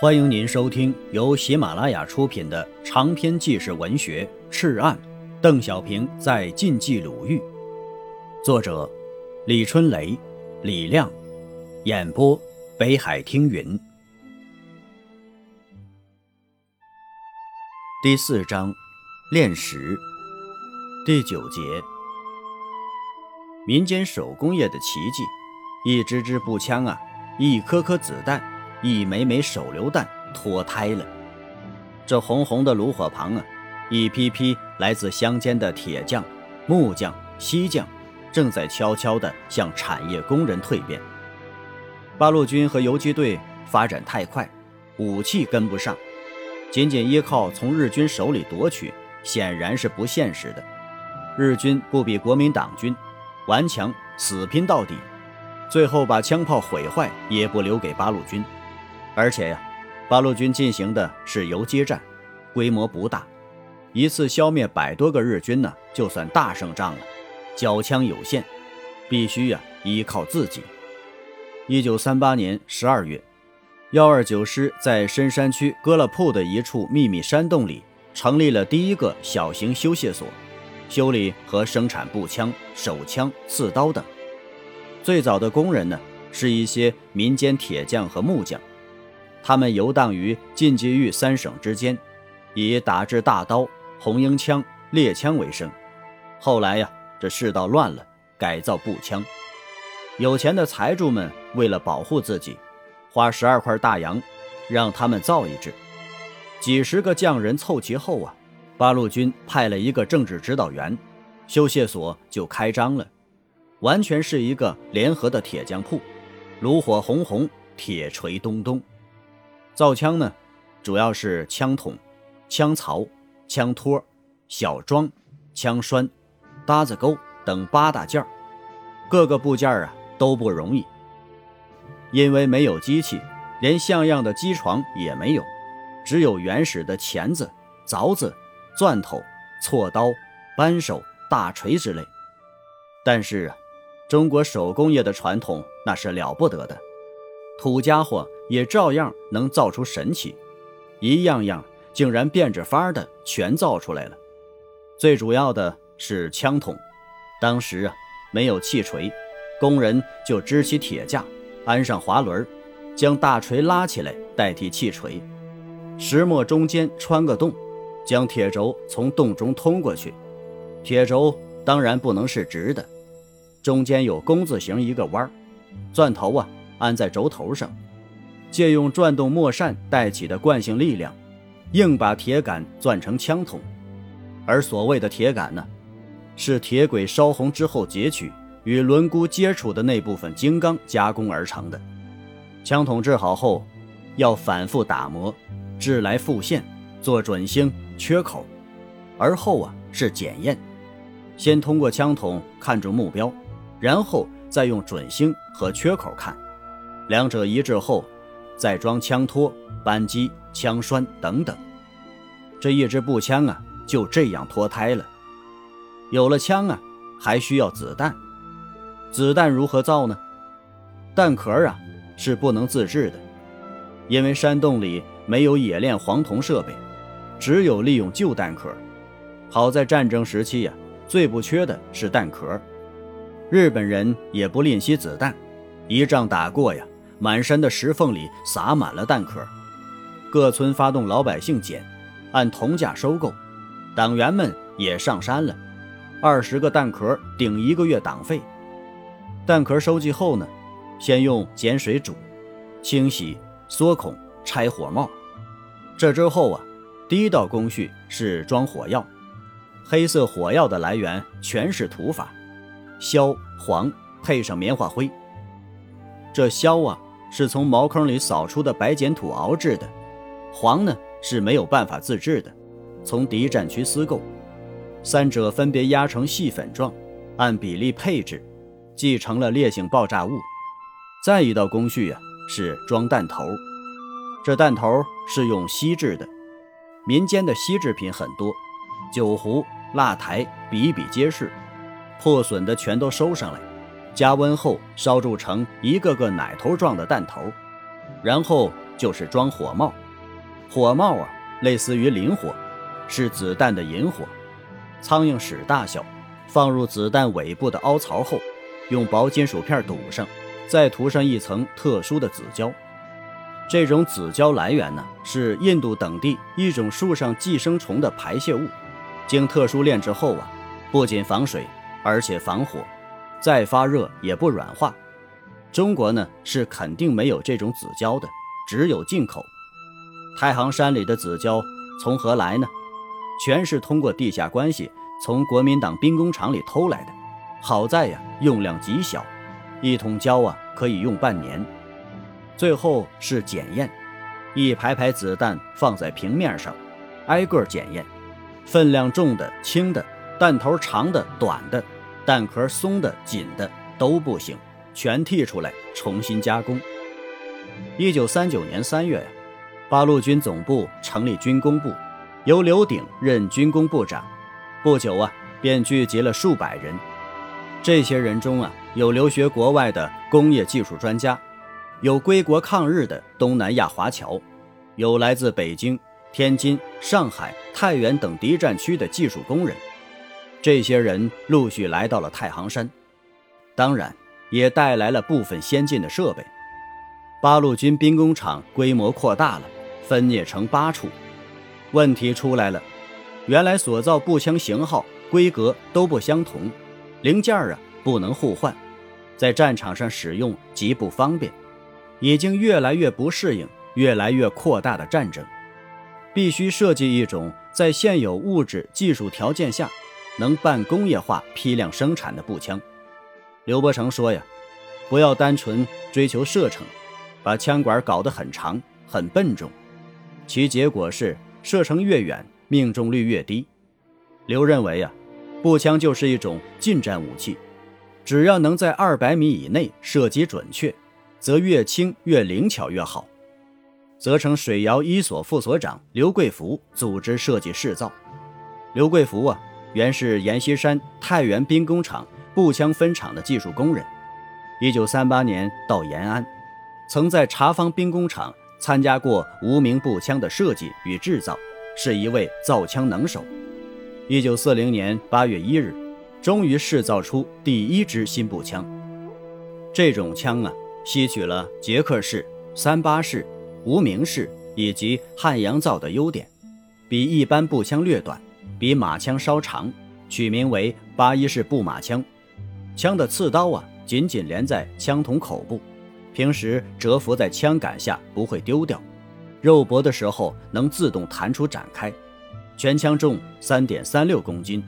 欢迎您收听由喜马拉雅出品的长篇纪实文学《赤案》，邓小平在晋冀鲁豫，作者李春雷、李亮，演播北海听云。第四章，炼石，第九节，民间手工业的奇迹，一支支步枪啊，一颗颗子弹。一枚枚手榴弹脱胎了，这红红的炉火旁啊，一批批来自乡间的铁匠、木匠、锡匠，正在悄悄地向产业工人蜕变。八路军和游击队发展太快，武器跟不上，仅仅依靠从日军手里夺取，显然是不现实的。日军不比国民党军，顽强死拼到底，最后把枪炮毁坏也不留给八路军。而且呀，八路军进行的是游击战，规模不大，一次消灭百多个日军呢，就算大胜仗了。缴枪有限，必须呀依靠自己。一九三八年十二月，幺二九师在深山区割了铺的一处秘密山洞里，成立了第一个小型修械所，修理和生产步枪、手枪、刺刀等。最早的工人呢，是一些民间铁匠和木匠。他们游荡于晋冀豫三省之间，以打制大刀、红缨枪、猎枪为生。后来呀，这世道乱了，改造步枪。有钱的财主们为了保护自己，花十二块大洋，让他们造一支。几十个匠人凑齐后啊，八路军派了一个政治指导员，修械所就开张了，完全是一个联合的铁匠铺。炉火红红，铁锤咚咚。造枪呢，主要是枪筒、枪槽、枪托、小桩、枪栓、搭子钩等八大件，各个部件啊都不容易。因为没有机器，连像样的机床也没有，只有原始的钳子、凿子、钻头、锉刀、扳手、大锤之类。但是啊，中国手工业的传统那是了不得的。土家伙也照样能造出神奇，一样样竟然变着法儿的全造出来了。最主要的是枪筒，当时啊没有气锤，工人就支起铁架，安上滑轮，将大锤拉起来代替气锤，石磨中间穿个洞，将铁轴从洞中通过去。铁轴当然不能是直的，中间有工字形一个弯儿，钻头啊。安在轴头上，借用转动磨扇带起的惯性力量，硬把铁杆钻成枪筒。而所谓的铁杆呢，是铁轨烧红之后截取，与轮毂接触的那部分精钢加工而成的。枪筒制好后，要反复打磨，制来复现，做准星、缺口。而后啊是检验，先通过枪筒看准目标，然后再用准星和缺口看。两者一致后，再装枪托、扳机、枪栓等等，这一支步枪啊，就这样脱胎了。有了枪啊，还需要子弹。子弹如何造呢？弹壳啊是不能自制的，因为山洞里没有冶炼黄铜设备，只有利用旧弹壳。好在战争时期呀，最不缺的是弹壳。日本人也不吝惜子弹，一仗打过呀。满山的石缝里撒满了弹壳，各村发动老百姓捡，按铜价收购。党员们也上山了，二十个弹壳顶一个月党费。弹壳收集后呢，先用碱水煮，清洗、缩孔、拆火帽。这之后啊，第一道工序是装火药。黑色火药的来源全是土法，硝、黄配上棉花灰。这硝啊。是从茅坑里扫出的白碱土熬制的，黄呢是没有办法自制的，从敌占区私购，三者分别压成细粉状，按比例配置，继成了烈性爆炸物。再一道工序啊是装弹头，这弹头是用锡制的，民间的锡制品很多，酒壶、蜡台比比皆是，破损的全都收上来。加温后烧铸成一个个奶头状的弹头，然后就是装火帽。火帽啊，类似于磷火，是子弹的引火。苍蝇屎大小，放入子弹尾部的凹槽后，用薄金属片堵上，再涂上一层特殊的紫胶。这种紫胶来源呢，是印度等地一种树上寄生虫的排泄物，经特殊炼制后啊，不仅防水，而且防火，再发热也不软化。中国呢是肯定没有这种紫胶的，只有进口。太行山里的紫胶从何来呢？全是通过地下关系从国民党兵工厂里偷来的。好在呀，用量极小，一桶胶啊可以用半年。最后是检验，一排排子弹放在平面上，挨个检验，分量重的、轻的，弹头长的、短的，弹壳松的、紧的都不行，全剔出来重新加工。一九三九年三月呀，八路军总部成立军工部，由刘鼎任军工部长。不久啊，便聚集了数百人。这些人中啊，有留学国外的工业技术专家。有归国抗日的东南亚华侨，有来自北京、天津、上海、太原等敌占区的技术工人，这些人陆续来到了太行山，当然也带来了部分先进的设备。八路军兵工厂规模扩大了，分裂成八处，问题出来了，原来所造步枪型号、规格都不相同，零件啊不能互换，在战场上使用极不方便。已经越来越不适应越来越扩大的战争，必须设计一种在现有物质技术条件下能半工业化批量生产的步枪。刘伯承说呀，不要单纯追求射程，把枪管搞得很长很笨重，其结果是射程越远命中率越低。刘认为呀，步枪就是一种近战武器，只要能在二百米以内射击准确。则越轻越灵巧越好，责成水窑一所副所长刘贵福组织设计试造。刘贵福啊，原是阎锡山太原兵工厂步枪分厂的技术工人。一九三八年到延安，曾在茶坊兵工厂参加过无名步枪的设计与制造，是一位造枪能手。一九四零年八月一日，终于试造出第一支新步枪。这种枪啊。吸取了捷克式、三八式、无名式以及汉阳造的优点，比一般步枪略短，比马枪稍长，取名为八一式步马枪。枪的刺刀啊，紧紧连在枪筒口部，平时蛰伏在枪杆下不会丢掉，肉搏的时候能自动弹出展开。全枪重三点三六公斤，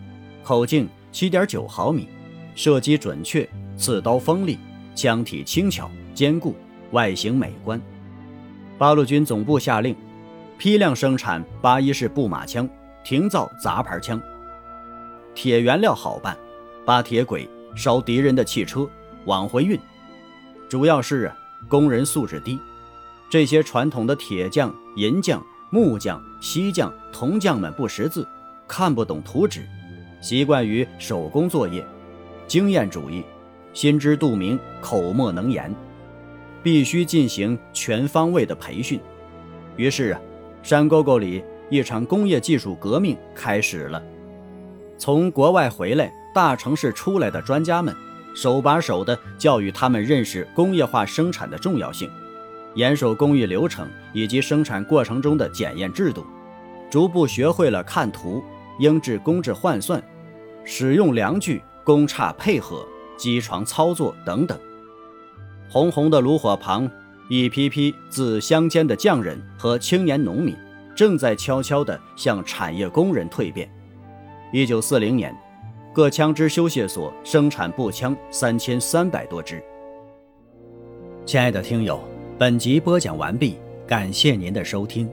口径七点九毫米，射击准确，刺刀锋利，枪体轻巧。坚固，外形美观。八路军总部下令，批量生产八一式步马枪，停造杂牌枪。铁原料好办，扒铁轨、烧敌人的汽车，往回运。主要是啊，工人素质低，这些传统的铁匠、银匠、木匠、锡匠、铜匠们不识字，看不懂图纸，习惯于手工作业，经验主义，心知肚明，口莫能言。必须进行全方位的培训，于是啊，山沟沟里一场工业技术革命开始了。从国外回来、大城市出来的专家们，手把手地教育他们认识工业化生产的重要性，严守工艺流程以及生产过程中的检验制度，逐步学会了看图、应制工制换算、使用量具、工差配合、机床操作等等。红红的炉火旁，一批批自乡间的匠人和青年农民，正在悄悄地向产业工人蜕变。一九四零年，各枪支修械所生产步枪三千三百多支。亲爱的听友，本集播讲完毕，感谢您的收听。